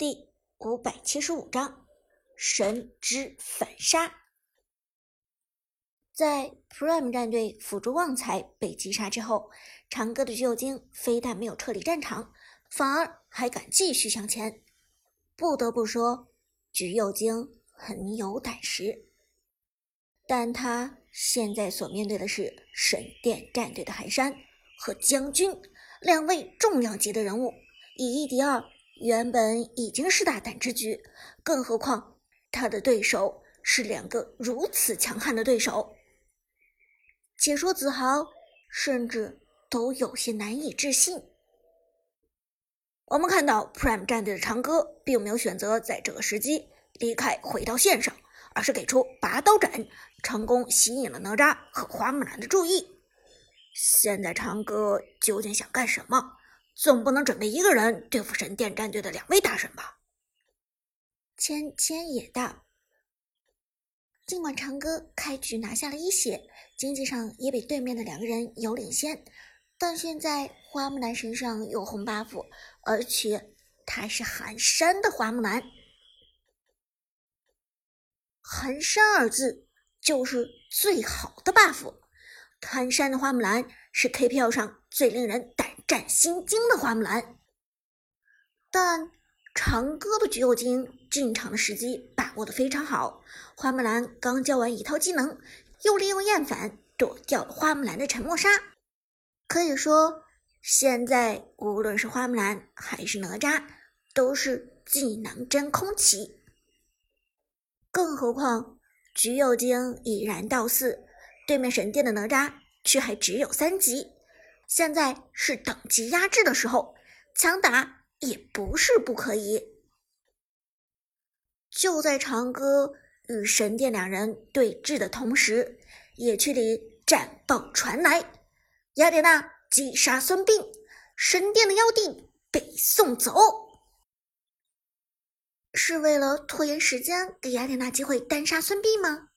第五百七十五章神之反杀。在 Prime 战队辅助旺财被击杀之后，长歌的橘右京非但没有撤离战场，反而还敢继续向前。不得不说，橘右京很有胆识。但他现在所面对的是神殿战队的寒山和将军两位重量级的人物，以一敌二。原本已经是大胆之举，更何况他的对手是两个如此强悍的对手。解说子豪甚至都有些难以置信。我们看到 Prime 战队的长歌并没有选择在这个时机离开回到线上，而是给出拔刀斩，成功吸引了哪吒和花木兰的注意。现在长歌究竟想干什么？总不能准备一个人对付神殿战队的两位大神吧？芊芊也道。尽管长歌开局拿下了一血，经济上也比对面的两个人有领先，但现在花木兰身上有红 buff，而且她是寒山的花木兰。寒山二字就是最好的 buff，寒山的花木兰是 KPL 上最令人胆。战心惊的花木兰，但长歌的橘右京进场的时机把握的非常好。花木兰刚教完一套技能，又利用厌烦躲掉了花木兰的沉默杀。可以说，现在无论是花木兰还是哪吒，都是技能真空期。更何况橘右京已然到四，对面神殿的哪吒却还只有三级。现在是等级压制的时候，强打也不是不可以。就在长歌与神殿两人对峙的同时，野区里战报传来：雅典娜击杀孙膑，神殿的妖帝被送走。是为了拖延时间，给雅典娜机会单杀孙膑吗？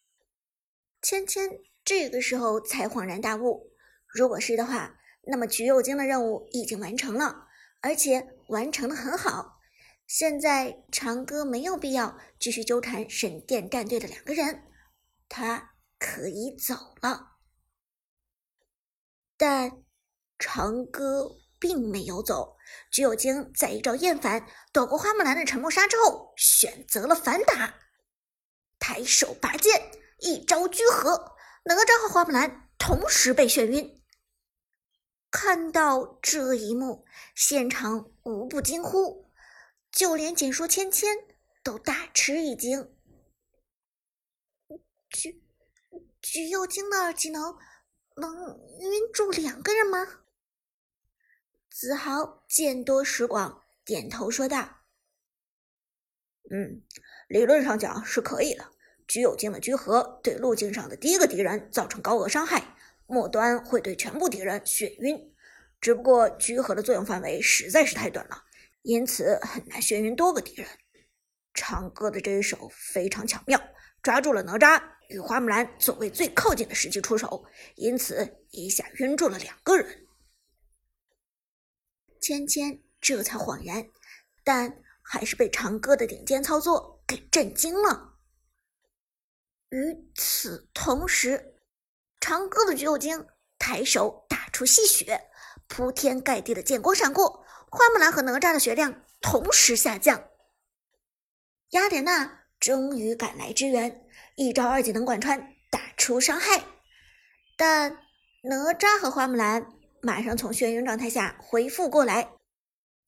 芊芊这个时候才恍然大悟，如果是的话。那么橘右京的任务已经完成了，而且完成的很好。现在长歌没有必要继续纠缠神殿战队的两个人，他可以走了。但长歌并没有走，橘右京在一招厌烦躲过花木兰的沉默杀之后，选择了反打，抬手拔剑，一招聚合，哪吒和花木兰同时被眩晕。看到这一幕，现场无不惊呼，就连解说芊芊都大吃一惊。橘橘右京的二技能能晕住两个人吗？子豪见多识广，点头说道：“嗯，理论上讲是可以的。橘右京的聚合对路径上的第一个敌人造成高额伤害。”末端会对全部敌人眩晕，只不过聚合的作用范围实在是太短了，因此很难眩晕多个敌人。长歌的这一手非常巧妙，抓住了哪吒与花木兰作为最靠近的时机出手，因此一下晕住了两个人。芊芊这才恍然，但还是被长歌的顶尖操作给震惊了。与此同时。长歌的橘右京抬手打出细血，铺天盖地的剑光闪过，花木兰和哪吒的血量同时下降。雅典娜终于赶来支援，一招二技能贯穿打出伤害，但哪吒和花木兰马上从眩晕状态下恢复过来。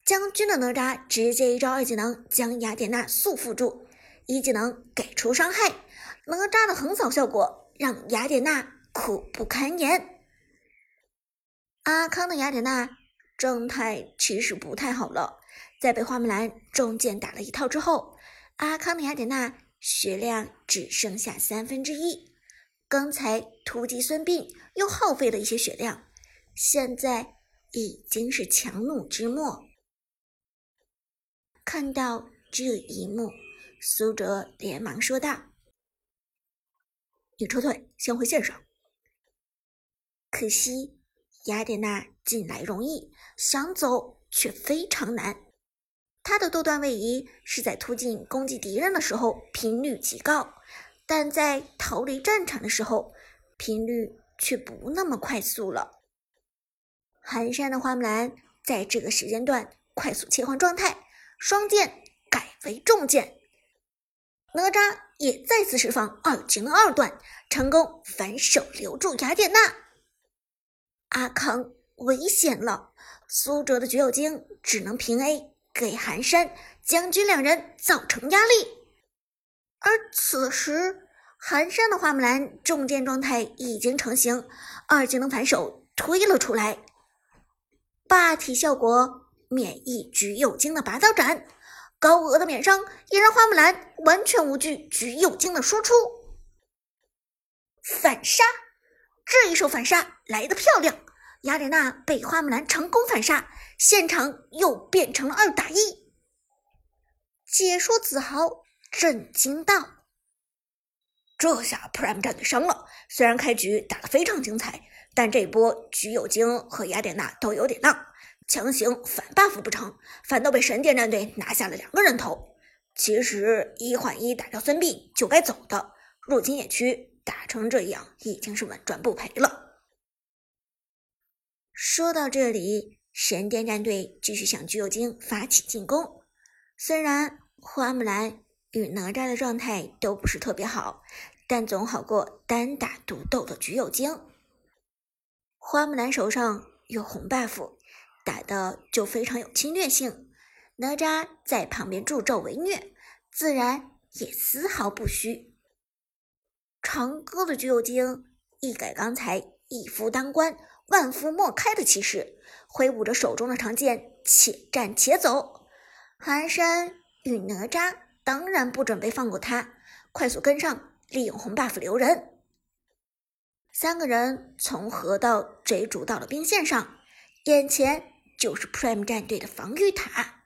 将军的哪吒直接一招二技能将雅典娜束缚住，一技能给出伤害，哪吒的横扫效果让雅典娜。苦不堪言。阿康的雅典娜状态其实不太好了，在被花木兰中箭打了一套之后，阿康的雅典娜血量只剩下三分之一。刚才突击孙膑又耗费了一些血量，现在已经是强弩之末。看到这一幕，苏哲连忙说道：“你撤退，先回线上。”可惜，雅典娜进来容易，想走却非常难。她的多段位移是在突进攻击敌人的时候频率极高，但在逃离战场的时候频率却不那么快速了。寒山的花木兰在这个时间段快速切换状态，双剑改为重剑。哪吒也再次释放二技能二段，成功反手留住雅典娜。阿康危险了，苏哲的橘右京只能平 A。给寒山将军两人造成压力，而此时寒山的花木兰重剑状态已经成型，二技能反手推了出来，霸体效果免疫橘右京的拔刀斩，高额的免伤也让花木兰完全无惧橘右京的输出，反杀，这一手反杀来的漂亮。雅典娜被花木兰成功反杀，现场又变成了二打一。解说子豪震惊道：“这下 Prime 战队伤了。虽然开局打得非常精彩，但这波橘右京和雅典娜都有点浪，强行反 buff 不成，反倒被神殿战队拿下了两个人头。其实一换一打掉孙膑就该走的，入侵野区打成这样已经是稳赚不赔了。”说到这里，神殿战队继续向橘右京发起进攻。虽然花木兰与哪吒的状态都不是特别好，但总好过单打独斗的橘右京。花木兰手上有红 buff，打的就非常有侵略性。哪吒在旁边助纣为虐，自然也丝毫不虚。长歌的橘右京一改刚才一夫当关。万夫莫开的气势，挥舞着手中的长剑，且战且走。寒山与哪吒当然不准备放过他，快速跟上，利用红 buff 留人。三个人从河道追逐到了兵线上，眼前就是 Prime 战队的防御塔，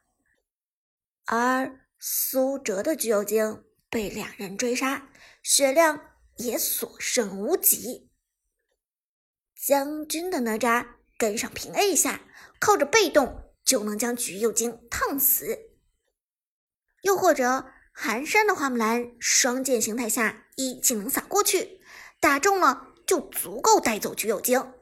而苏哲的橘右京被两人追杀，血量也所剩无几。将军的哪吒跟上平 A 一下，靠着被动就能将橘右京烫死。又或者寒山的花木兰双剑形态下一技能撒过去，打中了就足够带走橘右京。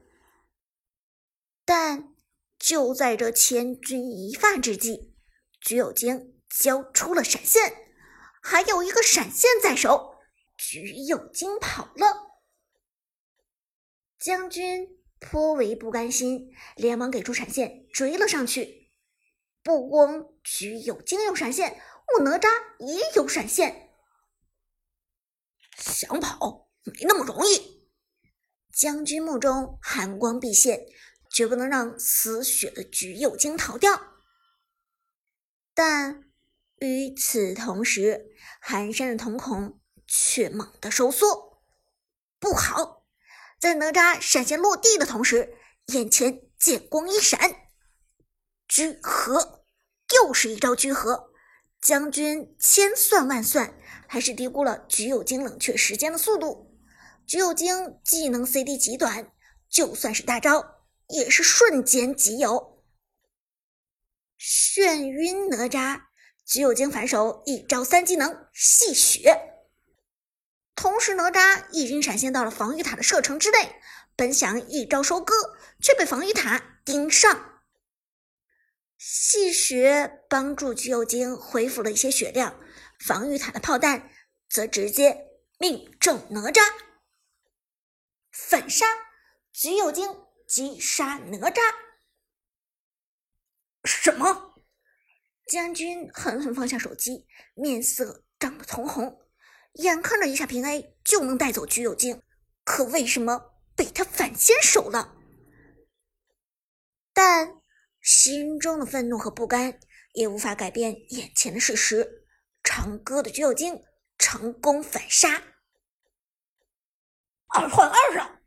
但就在这千钧一发之际，橘右京交出了闪现，还有一个闪现在手，橘右京跑了。将军颇为不甘心，连忙给出闪现追了上去。不光橘右京有闪现，我哪吒也有闪现。想跑没那么容易。将军目中寒光毕现，绝不能让死血的橘右京逃掉。但与此同时，寒山的瞳孔却猛地收缩，不好！在哪吒闪现落地的同时，眼前剑光一闪，聚合，又是一招聚合。将军千算万算，还是低估了橘右京冷却时间的速度。橘右京技能 CD 极短，就算是大招，也是瞬间即有。眩晕哪吒，橘右京反手一招三技能戏血。同时，哪吒已经闪现到了防御塔的射程之内，本想一招收割，却被防御塔盯上。戏血帮助橘右京恢复了一些血量，防御塔的炮弹则直接命中哪吒。反杀，橘右京击杀哪吒。什么？将军狠狠放下手机，面色涨得通红。眼看着一下平 A 就能带走橘右京，可为什么被他反先手了？但心中的愤怒和不甘也无法改变眼前的事实。长歌的橘右京成功反杀，二换二啊！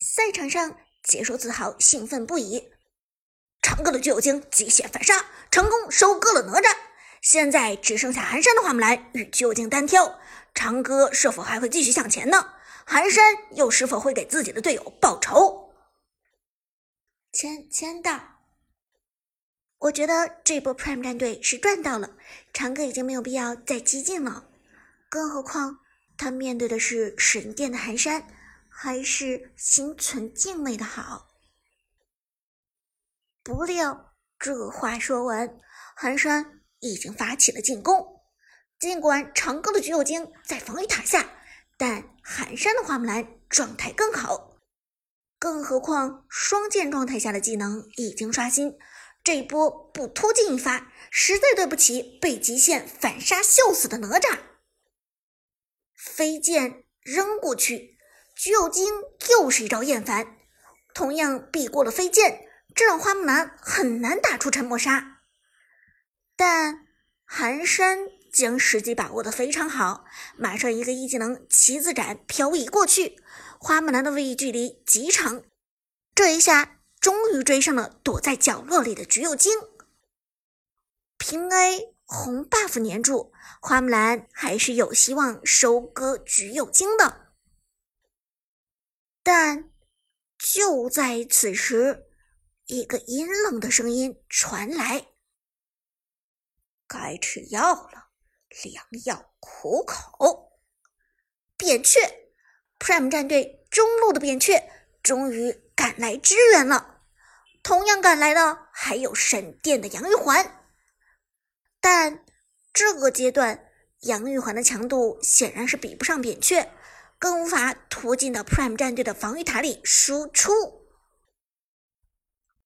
赛场上，解说自豪兴奋不已。长歌的橘右京极限反杀，成功收割了哪吒。现在只剩下寒山的花木兰与橘右京单挑。长歌是否还会继续向前呢？寒山又是否会给自己的队友报仇？签签到。我觉得这波 Prime 战队是赚到了，长歌已经没有必要再激进了。更何况他面对的是神殿的寒山，还是心存敬畏的好。不料这话说完，寒山已经发起了进攻。尽管长歌的橘右京在防御塔下，但寒山的花木兰状态更好。更何况双剑状态下的技能已经刷新。这一波不突进一发，实在对不起被极限反杀笑死的哪吒。飞剑扔过去，橘右京又是一招厌烦，同样避过了飞剑，这让花木兰很难打出沉默杀。但寒山将时机把握的非常好，马上一个一技能旗子斩漂移过去，花木兰的位移距离极长，这一下。终于追上了躲在角落里的橘右京，平 A 红 buff 粘住，花木兰还是有希望收割橘右京的。但就在此时，一个阴冷的声音传来：“该吃药了，良药苦口。”扁鹊，Prime 战队中路的扁鹊终于。赶来支援了，同样赶来的还有闪电的杨玉环，但这个阶段杨玉环的强度显然是比不上扁鹊，更无法突进到 Prime 战队的防御塔里输出。